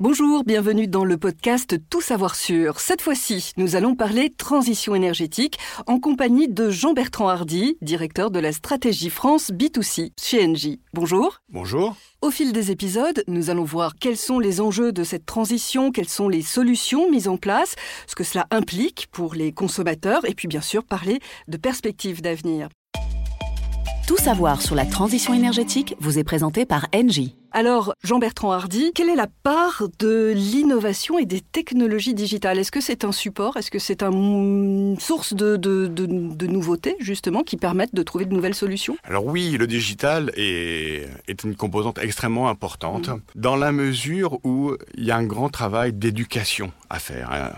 Bonjour, bienvenue dans le podcast Tout savoir sur. Cette fois-ci, nous allons parler transition énergétique en compagnie de Jean-Bertrand Hardy, directeur de la stratégie France B2C chez Engie. Bonjour. Bonjour. Au fil des épisodes, nous allons voir quels sont les enjeux de cette transition, quelles sont les solutions mises en place, ce que cela implique pour les consommateurs et puis bien sûr parler de perspectives d'avenir. Tout savoir sur la transition énergétique vous est présenté par Engie. Alors, Jean-Bertrand Hardy, quelle est la part de l'innovation et des technologies digitales? Est-ce que c'est un support? Est-ce que c'est une source de, de, nouveautés, justement, qui permettent de trouver de nouvelles solutions? Alors oui, le digital est, est une composante extrêmement importante, mmh. dans la mesure où il y a un grand travail d'éducation à faire. Hein.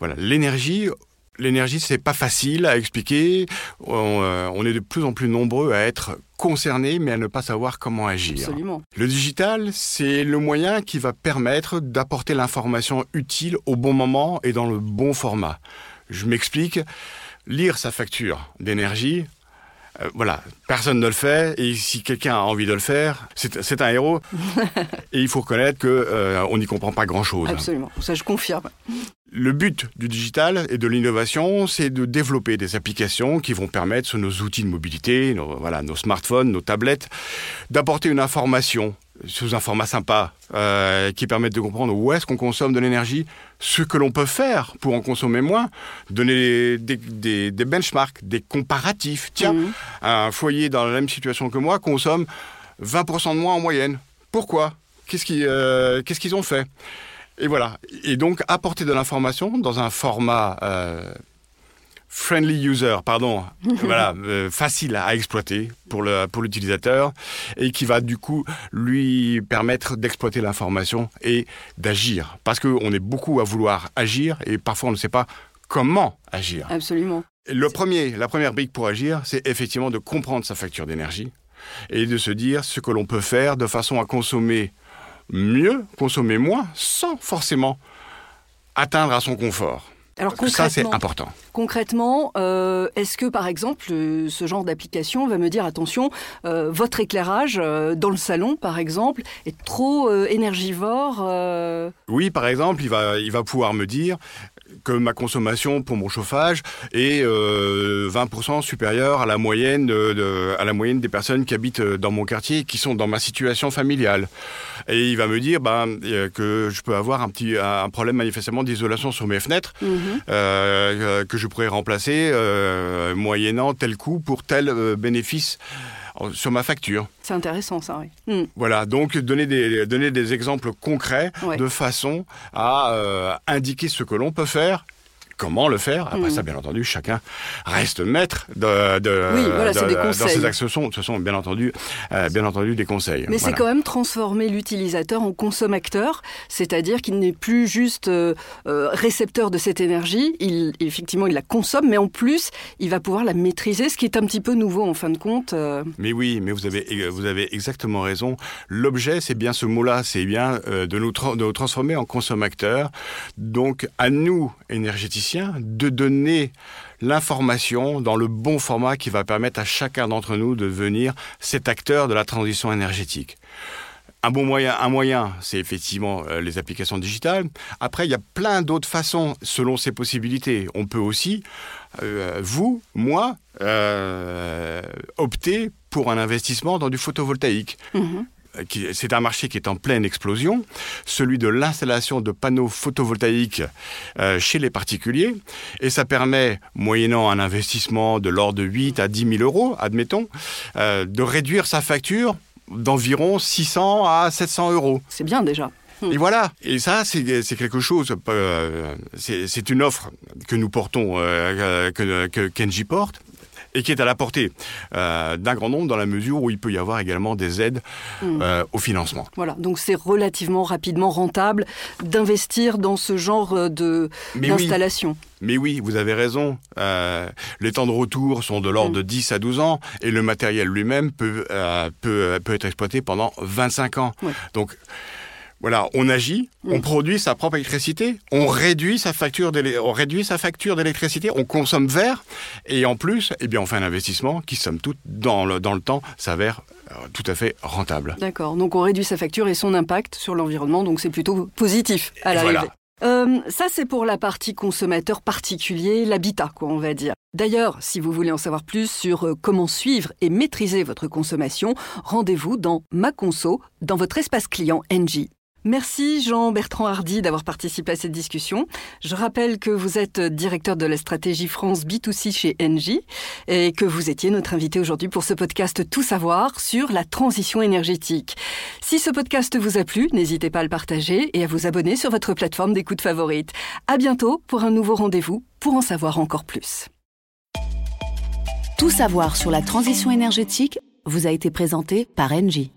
Voilà, l'énergie L'énergie, c'est pas facile à expliquer. Euh, on, est de plus en plus nombreux à être concernés, mais à ne pas savoir comment agir. Absolument. Le digital, c'est le moyen qui va permettre d'apporter l'information utile au bon moment et dans le bon format. Je m'explique. Lire sa facture d'énergie, euh, voilà, personne ne le fait, et si quelqu'un a envie de le faire, c'est un héros. et il faut reconnaître qu'on euh, n'y comprend pas grand-chose. Absolument, ça je confirme. Le but du digital et de l'innovation, c'est de développer des applications qui vont permettre sur nos outils de mobilité, nos, voilà, nos smartphones, nos tablettes, d'apporter une information sous un format sympa euh, qui permettent de comprendre où est-ce qu'on consomme de l'énergie, ce que l'on peut faire pour en consommer moins, donner des, benchmarks, des comparatifs. Tiens, mmh. un foyer dans la même situation que moi consomme 20% de moins en moyenne. Pourquoi? Euh, Qu'est-ce qu'ils ont fait? Et voilà. Et donc apporter de l'information dans un format euh, friendly user, pardon, voilà, euh, facile à exploiter pour le pour l'utilisateur et qui va du coup lui permettre d'exploiter l'information et d'agir. Parce qu'on est beaucoup à vouloir agir et parfois on ne sait pas comment agir. Absolument. Le premier, la première brique pour agir, c'est effectivement de comprendre sa facture d'énergie et de se dire ce que l'on peut faire de façon à consommer mieux, consommer moins, sans forcément atteindre à son confort. Alors ça, c'est important. Concrètement, euh, est-ce que par exemple, euh, ce genre d'application va me dire attention, euh, votre éclairage dans le salon, par exemple, est trop énergivore Oui, par exemple, il va, il va pouvoir me dire que ma consommation pour mon chauffage est 20% euh, supérieure à la moyenne de, à la moyenne des personnes qui habitent euh, dans mon quartier et qui sont dans ma situation familiale. Et il va me dire ben, que je peux avoir un petit un problème manifestement d'isolation sur mes fenêtres mhm. que je pourrais remplacer moyennant tel coût pour tel bénéfice sur ma facture. C'est intéressant ça, oui. Hmm. Voilà, donc donner des, donner des exemples concrets de façon à indiquer ce que l'on peut faire comment le faire. Après ça, hmm. bien entendu, chacun reste maître de, dans ses actions. Ce sont bien entendu, euh, bien entendu des conseils. Mais c'est quand même transformer l'utilisateur en consommateur, c'est-à-dire qu'il n'est plus juste euh, euh, récepteur de cette énergie. Il, effectivement, il la consomme, mais en plus, il va pouvoir la maîtriser, ce qui est un petit peu nouveau en fin de compte. Mais oui, mais vous avez, vous avez exactement raison. L'objet, c'est bien ce mot-là, c'est bien de nous, de nous transformer en consommateur. Donc, à nous, énergéticiens, de donner l'information dans le bon format qui va permettre à chacun d'entre nous de devenir cet acteur de la transition énergétique. Un bon moyen, un moyen, c'est effectivement euh, les applications digitales. Après, il y a plein d'autres façons selon ses possibilités. On peut aussi, euh, vous, moi, euh, opter pour un investissement dans du photovoltaïque. Mm-hmm c'est un marché qui est en pleine explosion, celui de l'installation de panneaux photovoltaïques euh, chez les particuliers. Et ça permet, moyennant un investissement de l'ordre de 8 à 10 000 euros, admettons, euh, de réduire sa facture d'environ 600 à 700 euros. C'est bien déjà. Et voilà. Et ça, c'est quelque chose. Euh, c'est une offre que nous portons, que, que Kenji porte et qui est à la portée euh, d'un grand nombre dans la mesure où il peut y avoir également des aides hmm. euh, au financement. Voilà, donc c'est relativement rapidement rentable d'investir dans ce genre euh, de d'installation. Mais oui, vous avez raison. les temps de retour sont de l'ordre de 10 à 12 ans et le matériel lui-même peut, peut, peut être exploité pendant 25 ans. Donc, voilà, on agit, on produit sa propre électricité, on réduit sa facture d'électricité, on consomme vert, et en plus, eh bien, on fait un investissement qui, somme toute, dans le, dans le temps, s'avère tout à fait rentable. D'accord. Donc on réduit sa facture et son impact sur l'environnement, donc c'est plutôt positif à l'arrivée. Voilà. Euh, ça, c'est pour la partie consommateur particulier, l'habitat, quoi, on va dire. D'ailleurs, si vous voulez en savoir plus sur euh, comment suivre et maîtriser votre consommation, rendez-vous dans Ma Conso, dans votre espace client NG. Merci Jean-Bertrand Hardy d'avoir participé à cette discussion. Je rappelle que vous êtes directeur de la stratégie France B2C chez Engie et que vous étiez notre invité aujourd'hui pour ce podcast Tout savoir sur la transition énergétique. Si ce podcast vous a plu, n'hésitez pas à le partager et à vous abonner sur votre plateforme d'écoute favorite. À bientôt pour un nouveau rendez-vous pour en savoir encore plus. Tout savoir sur la transition énergétique vous a été présenté par Engie.